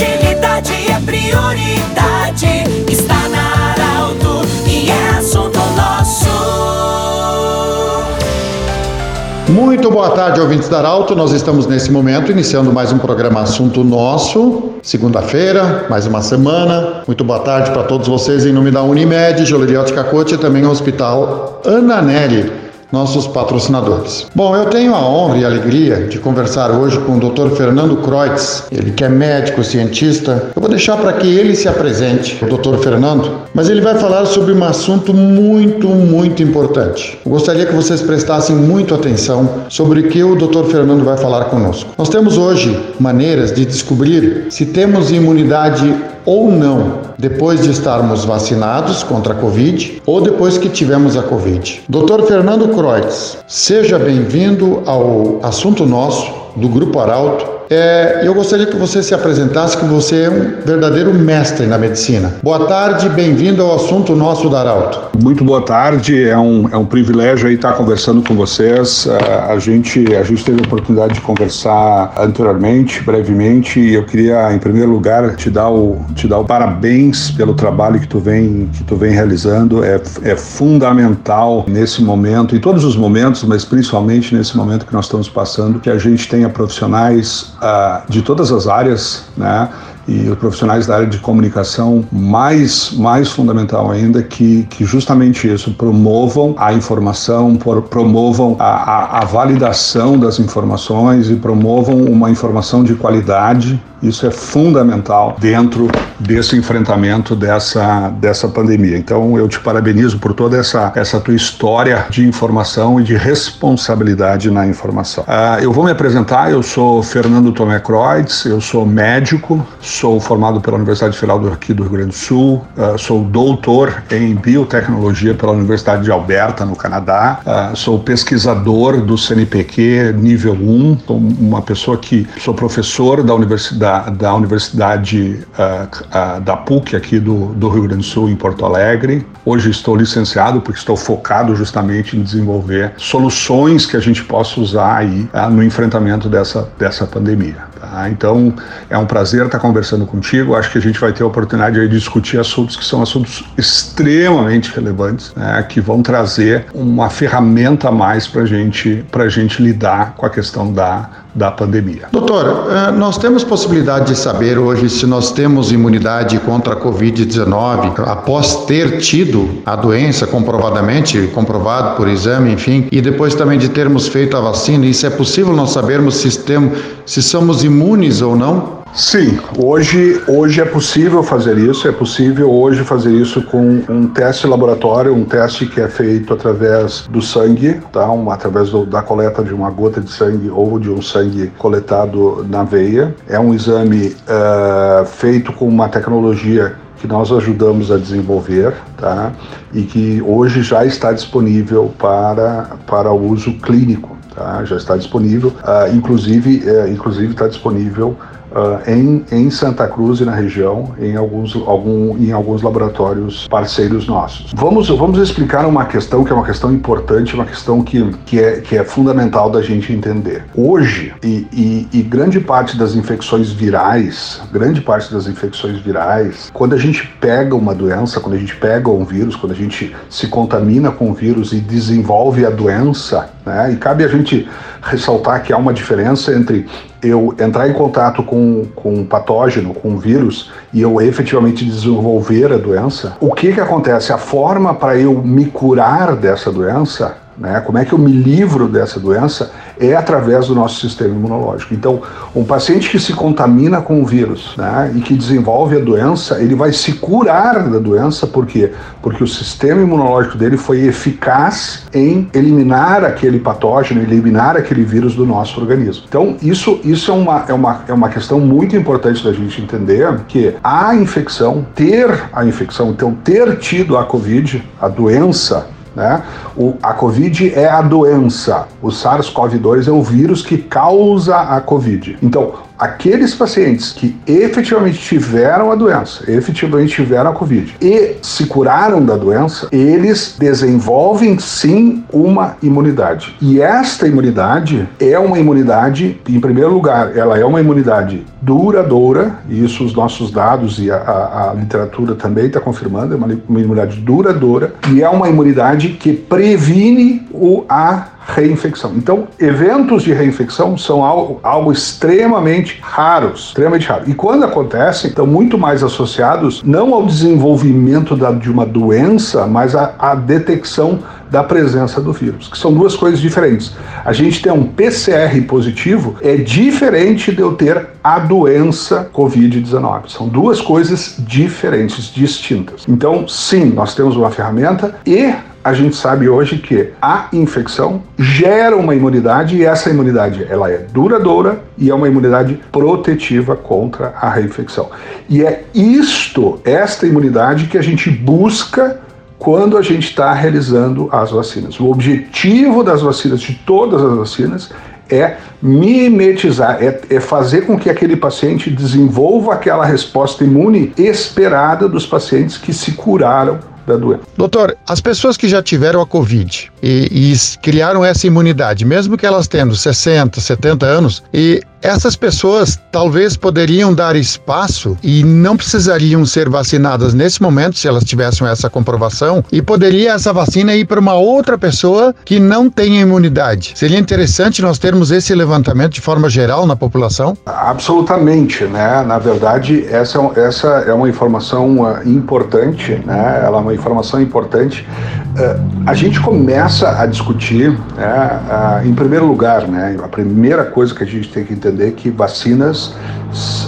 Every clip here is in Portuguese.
Utilidade é prioridade. Está na Arauto e é assunto nosso. Muito boa tarde, ouvintes da Arauto. Nós estamos nesse momento iniciando mais um programa Assunto Nosso. Segunda-feira, mais uma semana. Muito boa tarde para todos vocês em nome da Unimed, Joleriote Cacote e também o Hospital Ana Neri nossos patrocinadores. Bom, eu tenho a honra e a alegria de conversar hoje com o Dr. Fernando Kreutz, ele que é médico, cientista. Eu vou deixar para que ele se apresente, o Dr. Fernando, mas ele vai falar sobre um assunto muito, muito importante. Eu gostaria que vocês prestassem muito atenção sobre o que o Dr. Fernando vai falar conosco. Nós temos hoje maneiras de descobrir se temos imunidade ou não depois de estarmos vacinados contra a Covid ou depois que tivemos a Covid. Dr. Fernando Kreutz, seja bem-vindo ao assunto nosso do Grupo Arauto é, eu gostaria que você se apresentasse, que você é um verdadeiro mestre na medicina. Boa tarde, bem-vindo ao assunto nosso da Arauto. Muito boa tarde, é um, é um privilégio aí estar conversando com vocês. A, a, gente, a gente teve a oportunidade de conversar anteriormente, brevemente, e eu queria, em primeiro lugar, te dar o, te dar o parabéns pelo trabalho que tu vem, que tu vem realizando. É, é fundamental nesse momento, em todos os momentos, mas principalmente nesse momento que nós estamos passando, que a gente tenha profissionais uh, de todas as áreas, né? E os profissionais da área de comunicação, mais, mais fundamental ainda, que, que justamente isso, promovam a informação, promovam a, a, a validação das informações e promovam uma informação de qualidade isso é fundamental dentro desse enfrentamento dessa, dessa pandemia. Então eu te parabenizo por toda essa, essa tua história de informação e de responsabilidade na informação. Uh, eu vou me apresentar, eu sou Fernando Tomé Kreutz, eu sou médico, sou formado pela Universidade Federal aqui do Rio Grande do Sul, uh, sou doutor em biotecnologia pela Universidade de Alberta, no Canadá, uh, sou pesquisador do CNPq nível 1, sou uma pessoa que sou professor da Universidade da, da Universidade uh, da PUC aqui do, do Rio Grande do Sul, em Porto Alegre. Hoje estou licenciado porque estou focado justamente em desenvolver soluções que a gente possa usar aí no enfrentamento dessa, dessa pandemia. Tá? Então é um prazer estar conversando contigo. Acho que a gente vai ter a oportunidade de discutir assuntos que são assuntos extremamente relevantes, né, que vão trazer uma ferramenta a mais para gente, a gente lidar com a questão da da pandemia. Doutor, eh, nós temos possibilidade de saber hoje se nós temos imunidade contra a Covid-19 após ter tido a doença comprovadamente, comprovado por exame, enfim, e depois também de termos feito a vacina, isso é possível nós sabermos se, temos, se somos imunes ou não? Sim, hoje, hoje é possível fazer isso, é possível hoje fazer isso com um teste laboratório, um teste que é feito através do sangue, tá? Um, através do, da coleta de uma gota de sangue ou de um sangue coletado na veia. É um exame uh, feito com uma tecnologia que nós ajudamos a desenvolver, tá? E que hoje já está disponível para, para uso clínico, tá? Já está disponível, uh, inclusive, uh, inclusive está disponível Uh, em, em Santa Cruz e na região, em alguns, algum, em alguns laboratórios parceiros nossos. Vamos, vamos explicar uma questão que é uma questão importante, uma questão que, que, é, que é fundamental da gente entender. Hoje, e, e, e grande parte das infecções virais, grande parte das infecções virais, quando a gente pega uma doença, quando a gente pega um vírus, quando a gente se contamina com o vírus e desenvolve a doença, né? E cabe a gente ressaltar que há uma diferença entre eu entrar em contato com, com um patógeno, com um vírus, e eu efetivamente desenvolver a doença. O que, que acontece? A forma para eu me curar dessa doença né? Como é que eu me livro dessa doença? É através do nosso sistema imunológico. Então, um paciente que se contamina com o vírus né, e que desenvolve a doença, ele vai se curar da doença, por quê? Porque o sistema imunológico dele foi eficaz em eliminar aquele patógeno, eliminar aquele vírus do nosso organismo. Então, isso, isso é, uma, é, uma, é uma questão muito importante da gente entender que a infecção, ter a infecção, então ter tido a Covid, a doença, né? O, a Covid é a doença, o SARS-CoV-2 é o vírus que causa a Covid. Então, aqueles pacientes que efetivamente tiveram a doença, efetivamente tiveram a Covid e se curaram da doença, eles desenvolvem sim uma imunidade. E esta imunidade é uma imunidade, em primeiro lugar, ela é uma imunidade duradoura, e isso os nossos dados e a, a, a literatura também está confirmando, é uma, uma imunidade duradoura, e é uma imunidade que previne o, a reinfecção. Então, eventos de reinfecção são algo, algo extremamente raros, extremamente raro. E quando acontecem, estão muito mais associados não ao desenvolvimento da, de uma doença, mas à, detecção da presença do vírus, que são duas coisas diferentes. A gente tem um PCR positivo é diferente de eu ter a doença COVID-19. São duas coisas diferentes, distintas. Então, sim, nós temos uma ferramenta e a gente sabe hoje que a infecção gera uma imunidade e essa imunidade ela é duradoura e é uma imunidade protetiva contra a reinfecção. E é isto, esta imunidade que a gente busca quando a gente está realizando as vacinas. O objetivo das vacinas, de todas as vacinas, é mimetizar, é, é, fazer com que aquele paciente desenvolva aquela resposta imune esperada dos pacientes que se curaram da doença. Doutor, as pessoas que já tiveram a Covid e, e criaram essa imunidade, mesmo que elas tendo 60, 70 anos, e essas pessoas talvez poderiam dar espaço e não precisariam ser vacinadas nesse momento se elas tivessem essa comprovação e poderia essa vacina ir para uma outra pessoa que não tenha imunidade. Seria interessante nós termos esse levantamento de forma geral na população? Absolutamente, né? Na verdade, essa, é essa é uma informação uh, importante, né? Ela é uma informação importante. Uh, a gente começa a discutir, né? Uh, em primeiro lugar, né? A primeira coisa que a gente tem que entender entender que vacinas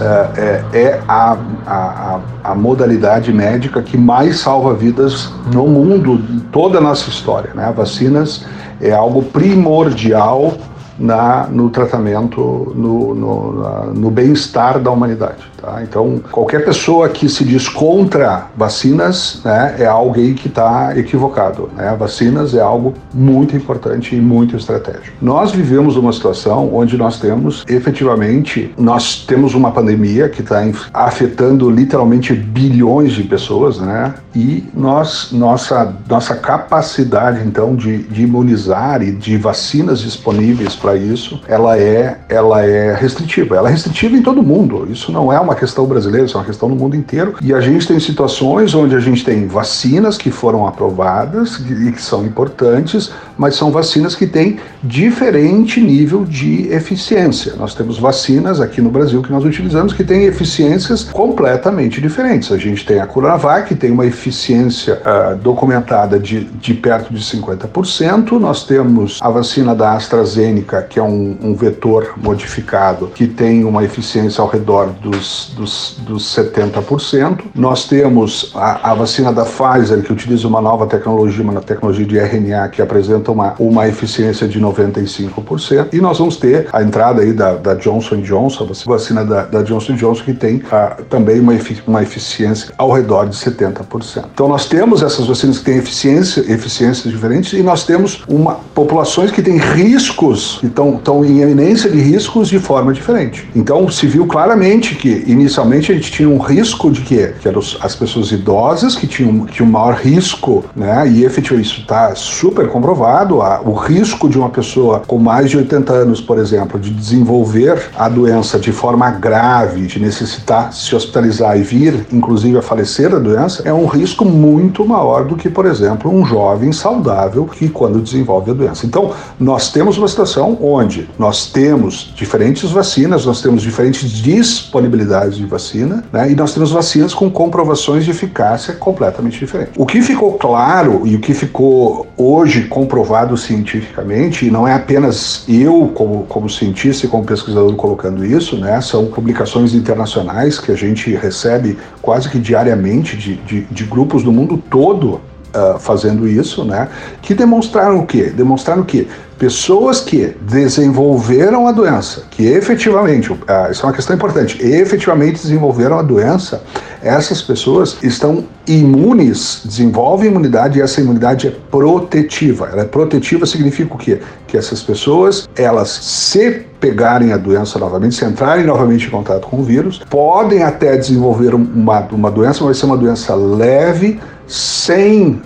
é, é, é a, a, a, modalidade médica que mais salva vidas no mundo, toda a nossa história. Né? Vacinas é algo primordial na, no tratamento, no, no, no bem-estar da humanidade. Tá? Então, qualquer pessoa que se diz contra vacinas né, é alguém que está equivocado. Né? Vacinas é algo muito importante e muito estratégico. Nós vivemos uma situação onde nós temos, efetivamente, nós temos uma pandemia que está afetando literalmente bilhões de pessoas, né? E nós, nossa, nossa capacidade, então, de, de imunizar e de vacinas disponíveis para isso, ela é, ela é restritiva. Ela é restritiva em todo mundo. Isso não é uma uma questão brasileira, isso é uma questão no mundo inteiro. E a gente tem situações onde a gente tem vacinas que foram aprovadas e que são importantes, mas são vacinas que têm diferente nível de eficiência. Nós temos vacinas aqui no Brasil que nós utilizamos que têm eficiências completamente diferentes. A gente tem a Coronavac, que tem uma eficiência uh, documentada de, de perto de 50%. Nós temos a vacina da AstraZeneca, que é um, um vetor modificado, que tem uma eficiência ao redor dos dos, dos, 70%. Nós temos a, a, vacina da Pfizer, que utiliza uma nova tecnologia, uma tecnologia de RNA, que apresenta uma, uma eficiência de 95%. E nós vamos ter a entrada aí da, da Johnson Johnson, a vacina da, da Johnson Johnson, que tem ah, também uma, uma eficiência ao redor de 70%. Então nós temos essas vacinas que têm eficiência, eficiências diferentes e nós temos uma, populações que têm riscos, que estão, estão em eminência de riscos de forma diferente. Então se viu claramente que inicialmente a gente tinha um risco de quê? Que eram as pessoas idosas que tinham, tinham maior risco, né? E efetivamente isso está super comprovado. O risco de uma pessoa com mais de 80 anos, por exemplo, de desenvolver a doença de forma grave, de necessitar se hospitalizar e vir, inclusive, a falecer da doença, é um risco muito maior do que, por exemplo, um jovem saudável que quando desenvolve a doença. Então, nós temos uma situação onde nós temos diferentes vacinas, nós temos diferentes disponibilidades de vacina, né? E nós temos vacinas com comprovações de eficácia completamente diferentes. O que ficou claro e o que ficou hoje comprovado cientificamente, e não é apenas eu como, como cientista e como pesquisador colocando isso, né? São publicações internacionais que a gente recebe quase que diariamente de, de, de grupos do mundo todo uh, fazendo isso, né? Que demonstraram o quê? Demonstraram que pessoas que desenvolveram a doença, que efetivamente, uh, isso é uma questão importante, efetivamente desenvolveram a doença, essas pessoas estão imunes, desenvolvem imunidade e essa imunidade é protetiva. Ela é protetiva significa o quê? Que essas pessoas, elas se pegarem a doença novamente, se entrarem novamente em contato com o vírus, podem até desenvolver uma, uma doença, mas vai ser uma doença leve, sem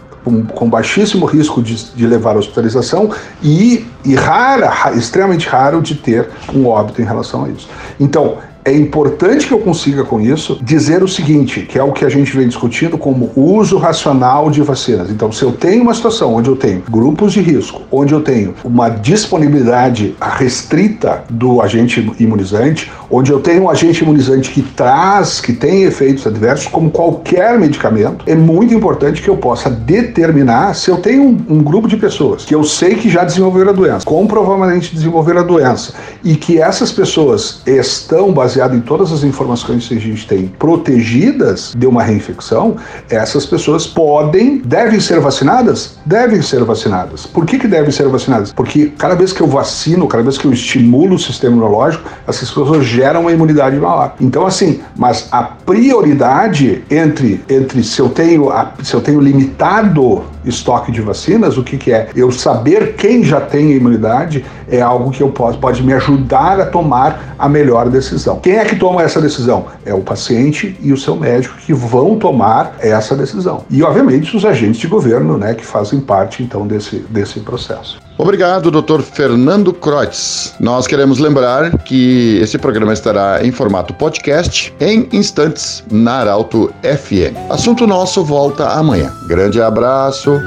com, baixíssimo risco de, de, levar à hospitalização e, e rara, extremamente raro de ter um óbito em relação a isso. Então, é importante que eu consiga com isso dizer o seguinte, que é o que a gente vem discutindo como uso racional de vacinas. Então, se eu tenho uma situação onde eu tenho grupos de risco, onde eu tenho uma disponibilidade restrita do agente imunizante, onde eu tenho um agente imunizante que traz, que tem efeitos adversos, como qualquer medicamento, é muito importante que eu possa determinar se eu tenho um, um grupo de pessoas que eu sei que já desenvolveram a doença, comprovadamente desenvolveram a doença, e que essas pessoas estão baseadas baseado em todas as informações que a gente tem protegidas de uma reinfecção, essas pessoas podem, devem ser vacinadas? Devem ser vacinadas. Por que, que devem ser vacinadas? Porque cada vez que eu vacino, cada vez que eu estimulo o sistema imunológico, essas pessoas geram uma imunidade maior. Então, assim, mas a prioridade entre, entre se, eu tenho, se eu tenho limitado estoque de vacinas, o que, que é? Eu saber quem já tem a imunidade é algo que eu posso, pode me ajudar a tomar a melhor decisão. Quem é que toma essa decisão? É o paciente e o seu médico que vão tomar essa decisão. E, obviamente, os agentes de governo, né, que fazem parte, então, desse, desse processo. Obrigado, Dr. Fernando Kreutz. Nós queremos lembrar que esse programa estará em formato podcast em instantes na Arauto FM. Assunto nosso volta amanhã. Grande abraço.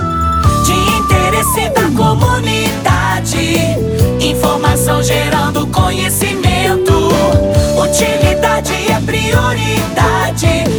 De interesse da comunidade, informação gerando conhecimento. Utilidade é prioridade.